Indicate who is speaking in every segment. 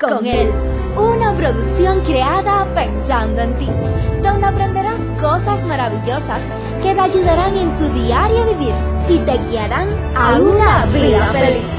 Speaker 1: con Él. Una producción creada pensando en ti, donde aprenderás cosas maravillosas que te ayudarán en tu diario vivir y te guiarán a una vida feliz.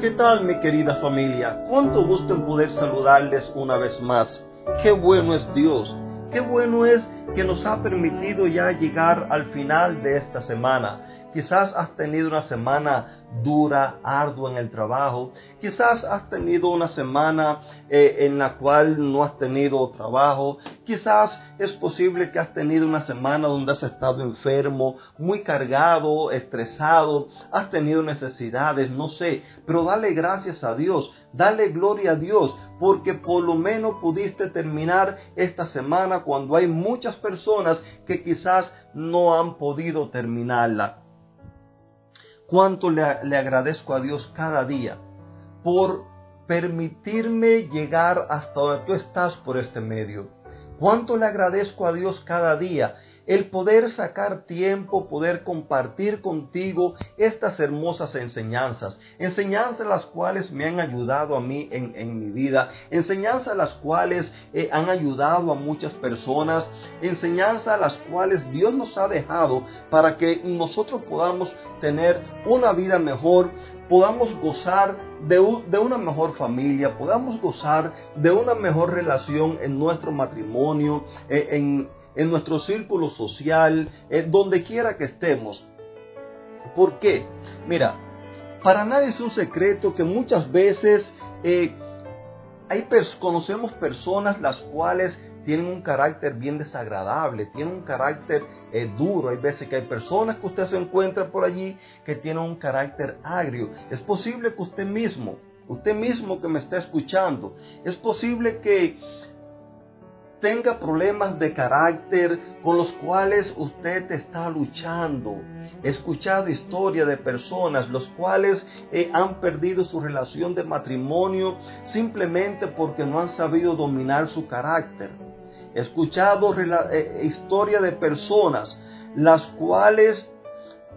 Speaker 2: ¿Qué tal mi querida familia? ¿Cuánto gusto en poder saludarles una vez más? Qué bueno es Dios, qué bueno es que nos ha permitido ya llegar al final de esta semana. Quizás has tenido una semana dura, ardua en el trabajo. Quizás has tenido una semana eh, en la cual no has tenido trabajo. Quizás es posible que has tenido una semana donde has estado enfermo, muy cargado, estresado. Has tenido necesidades, no sé. Pero dale gracias a Dios. Dale gloria a Dios porque por lo menos pudiste terminar esta semana cuando hay muchas personas que quizás no han podido terminarla cuánto le, agradezco a Dios cada día por permitirme llegar hasta donde tú estás por este medio. Cuánto le agradezco a Dios cada día el poder sacar tiempo, poder compartir contigo estas hermosas enseñanzas, enseñanzas las cuales me han ayudado a mí en, mi vida, enseñanzas las cuales eh, han ayudado a muchas personas, enseñanzas las cuales Dios nos ha dejado para que nosotros podamos tener una vida mejor, podamos gozar de, una mejor familia, podamos gozar de una mejor relación en nuestro matrimonio, eh, en en nuestro círculo social, en donde quiera que estemos. ¿Por qué? Mira, para nadie es un secreto que muchas veces eh, hay conocemos personas las cuales tienen un carácter bien desagradable, tienen un carácter eh, duro. Hay veces que hay personas que usted se encuentra por allí que tienen un carácter agrio. Es posible que usted mismo, usted mismo que me está escuchando, es posible que tenga problemas de carácter con los cuales usted está luchando. He escuchado historias de personas los cuales eh, han perdido su relación de matrimonio simplemente porque no han sabido dominar su carácter. He escuchado eh, historias de personas las cuales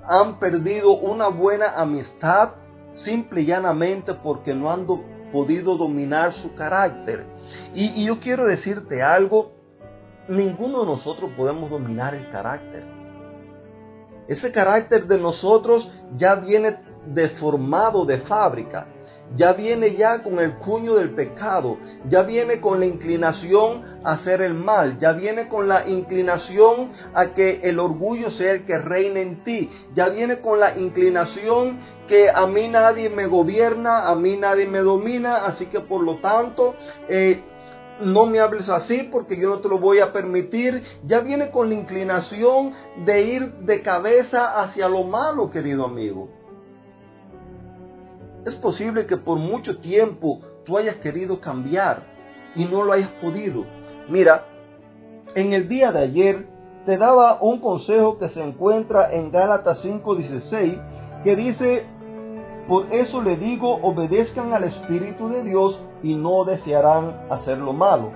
Speaker 2: han perdido una buena amistad simple y llanamente porque no han podido dominar su carácter. Y, yo quiero decirte algo, ninguno de nosotros podemos dominar el carácter. Ese carácter de nosotros ya viene deformado de fábrica, ya viene ya con el cuño del pecado, ya viene con la inclinación a hacer el mal, ya viene con la inclinación a que el orgullo sea el que reine en ti, ya viene con la inclinación que a mí nadie me gobierna, a mí nadie me domina, así que por lo tanto... Eh, no me hables así porque yo no te lo voy a permitir. Ya viene con la inclinación de ir de cabeza hacia lo malo, querido amigo. Es posible que por mucho tiempo tú hayas querido cambiar y no lo hayas podido. Mira, en el día de ayer te daba un consejo que se encuentra en Gálatas 5:16 que dice, por eso le digo, obedezcan al Espíritu de Dios y no desearán hacer lo malo.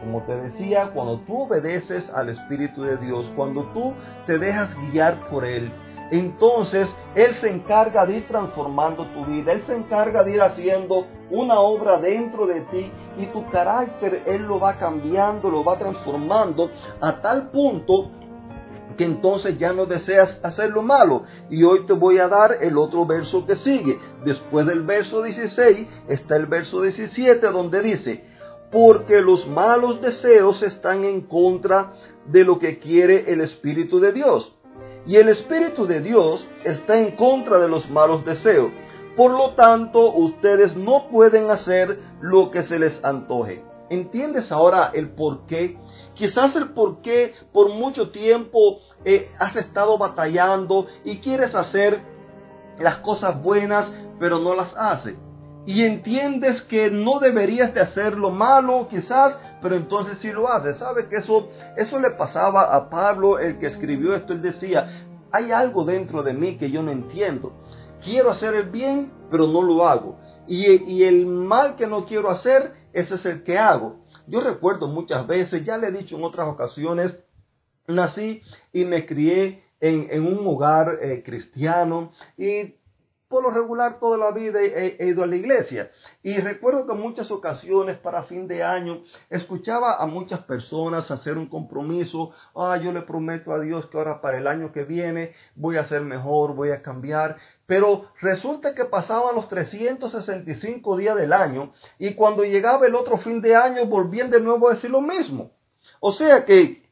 Speaker 2: Como te decía, cuando tú obedeces al Espíritu de Dios, cuando tú te dejas guiar por Él, entonces Él se encarga de ir transformando tu vida, Él se encarga de ir haciendo una obra dentro de ti y tu carácter Él lo va cambiando, lo va transformando a tal punto que entonces ya no deseas hacer lo malo. Y hoy te voy a dar el otro verso que sigue. Después del verso 16 está el verso 17 donde dice, porque los malos deseos están en contra de lo que quiere el Espíritu de Dios y el Espíritu de Dios está en contra de los malos deseos. Por lo tanto, ustedes no pueden hacer lo que se les antoje. ¿Entiendes ahora el por qué? Quizás el por qué por mucho tiempo eh, has estado batallando y quieres hacer las cosas buenas, pero no las haces y entiendes que no deberías de hacer lo malo quizás, pero entonces sí lo haces. ¿Sabe que eso, eso le pasaba a Pablo, el que escribió esto? Él decía, hay algo dentro de mí que yo no entiendo. Quiero hacer el bien, pero no lo hago. Y, y el mal que no quiero hacer, ese es el que hago. Yo recuerdo muchas veces, ya le he dicho en otras ocasiones, nací y me crié en, un hogar eh, cristiano y por lo regular toda la vida he, ido a la iglesia. Y recuerdo que en muchas ocasiones para fin de año escuchaba a muchas personas hacer un compromiso. Ah, yo le prometo a Dios que ahora para el año que viene voy a ser mejor, voy a cambiar. Pero resulta que pasaban los 365 días del año y cuando llegaba el otro fin de año volvían de nuevo a decir lo mismo. O sea que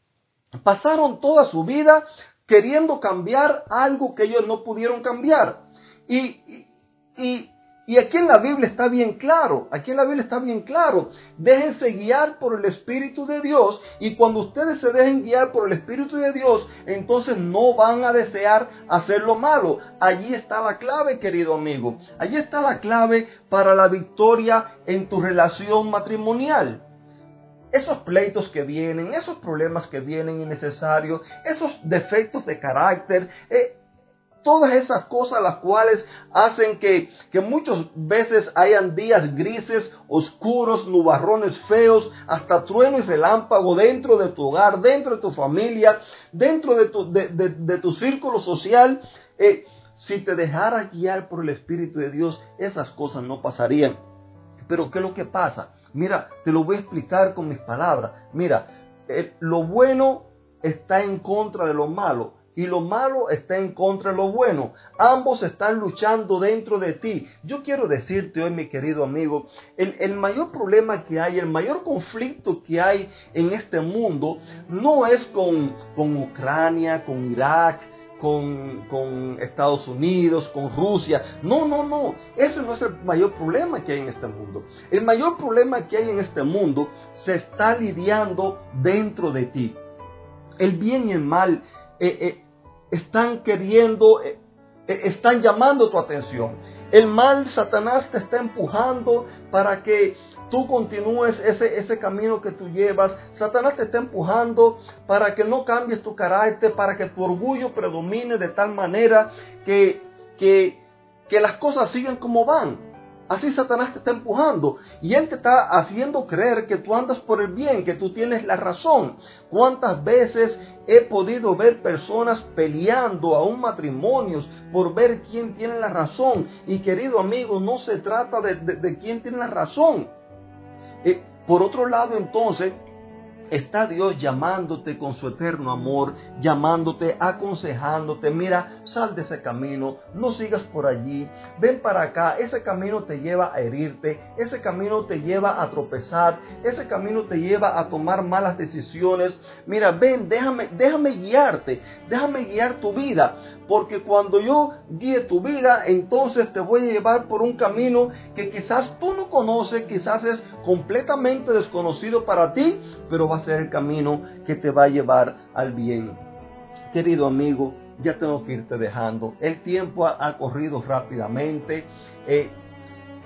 Speaker 2: pasaron toda su vida queriendo cambiar algo que ellos no pudieron cambiar. Y, y, y aquí en la Biblia está bien claro, aquí en la Biblia está bien claro, déjense guiar por el Espíritu de Dios y cuando ustedes se dejen guiar por el Espíritu de Dios, entonces no van a desear hacer lo malo. Allí está la clave, querido amigo, allí está la clave para la victoria en tu relación matrimonial. Esos pleitos que vienen, esos problemas que vienen innecesarios, esos defectos de carácter, eh, todas esas cosas las cuales hacen que, que muchas veces hayan días grises, oscuros, nubarrones feos, hasta trueno y relámpago dentro de tu hogar, dentro de tu familia, dentro de tu, de, tu círculo social. Eh, si te dejaras guiar por el Espíritu de Dios, esas cosas no pasarían. Pero ¿qué es lo que pasa? Mira, te lo voy a explicar con mis palabras. Mira, lo bueno está en contra de lo malo y lo malo está en contra de lo bueno. Ambos están luchando dentro de ti. Yo quiero decirte hoy, mi querido amigo, el, el, mayor problema que hay, el mayor conflicto que hay en este mundo no es con, con Ucrania, con Irak, con, con, Estados Unidos, con Rusia. No, no, no. Ese no es el mayor problema que hay en este mundo. El mayor problema que hay en este mundo se está lidiando dentro de ti. El bien y el mal eh, eh, están queriendo, eh, están llamando tu atención. El mal, Satanás te está empujando para que tú continúes ese, ese camino que tú llevas. Satanás te está empujando para que no cambies tu carácter, para que tu orgullo predomine de tal manera que, que, que las cosas sigan como van. Así Satanás te está empujando y él te está haciendo creer que tú andas por el bien, que tú tienes la razón. ¿Cuántas veces he podido ver personas peleando aún matrimonios por ver quién tiene la razón? Y querido amigo, no se trata de, quién tiene la razón. Eh, por otro lado, entonces, Está Dios llamándote con su eterno amor, llamándote, aconsejándote, mira, sal de ese camino, no sigas por allí, ven para acá, ese camino te lleva a herirte, ese camino te lleva a tropezar, ese camino te lleva a tomar malas decisiones. Mira, ven, déjame, déjame guiarte, déjame guiar tu vida, porque cuando yo guíe tu vida, entonces te voy a llevar por un camino que quizás tú no conoces, quizás es completamente desconocido para ti, pero va a ser el camino que te va a llevar al bien. Querido amigo, ya tengo que irte dejando. El tiempo ha, corrido rápidamente, eh,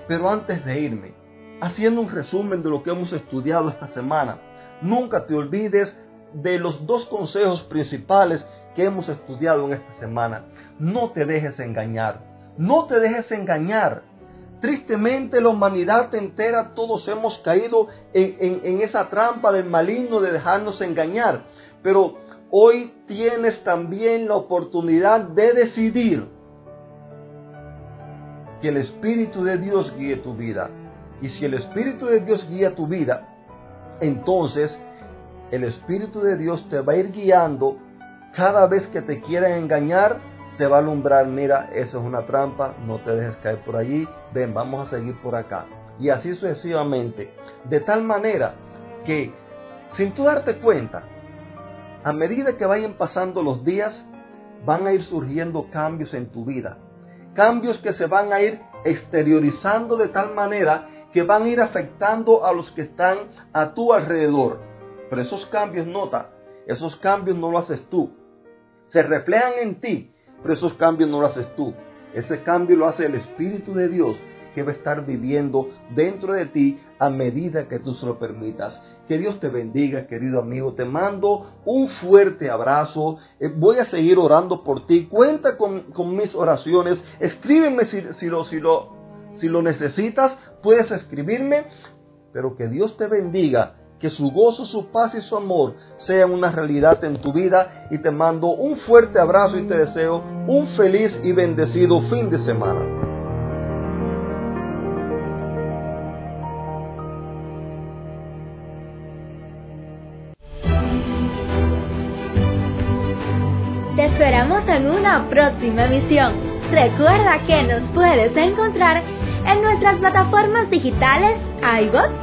Speaker 2: pero antes de irme, haciendo un resumen de lo que hemos estudiado esta semana, nunca te olvides de los dos consejos principales que hemos estudiado en esta semana. No te dejes engañar. No te dejes engañar. Tristemente la humanidad entera todos hemos caído en, esa trampa del maligno de dejarnos engañar. Pero hoy tienes también la oportunidad de decidir que el Espíritu de Dios guíe tu vida. Y si el Espíritu de Dios guía tu vida, entonces el Espíritu de Dios te va a ir guiando cada vez que te quieran engañar, te va a alumbrar, mira, eso es una trampa, no te dejes caer por allí, ven, vamos a seguir por acá. Y así sucesivamente. De tal manera que, sin tú darte cuenta, a medida que vayan pasando los días, van a ir surgiendo cambios en tu vida. Cambios que se van a ir exteriorizando de tal manera que van a ir afectando a los que están a tu alrededor. Pero esos cambios, nota, esos cambios no lo haces tú se reflejan en ti, pero esos cambios no lo haces tú. Ese cambio lo hace el Espíritu de Dios que va a estar viviendo dentro de ti a medida que tú se lo permitas. Que Dios te bendiga, querido amigo. Te mando un fuerte abrazo. Eh, voy a seguir orando por ti. Cuenta con, mis oraciones. Escríbeme si, lo, si, lo, si lo necesitas. Puedes escribirme pero que Dios te bendiga, que su gozo, su paz y su amor sean una realidad en tu vida y te mando un fuerte abrazo y te deseo un feliz y bendecido fin de semana.
Speaker 1: Te esperamos en una próxima emisión. Recuerda que nos puedes encontrar en nuestras plataformas digitales iBox,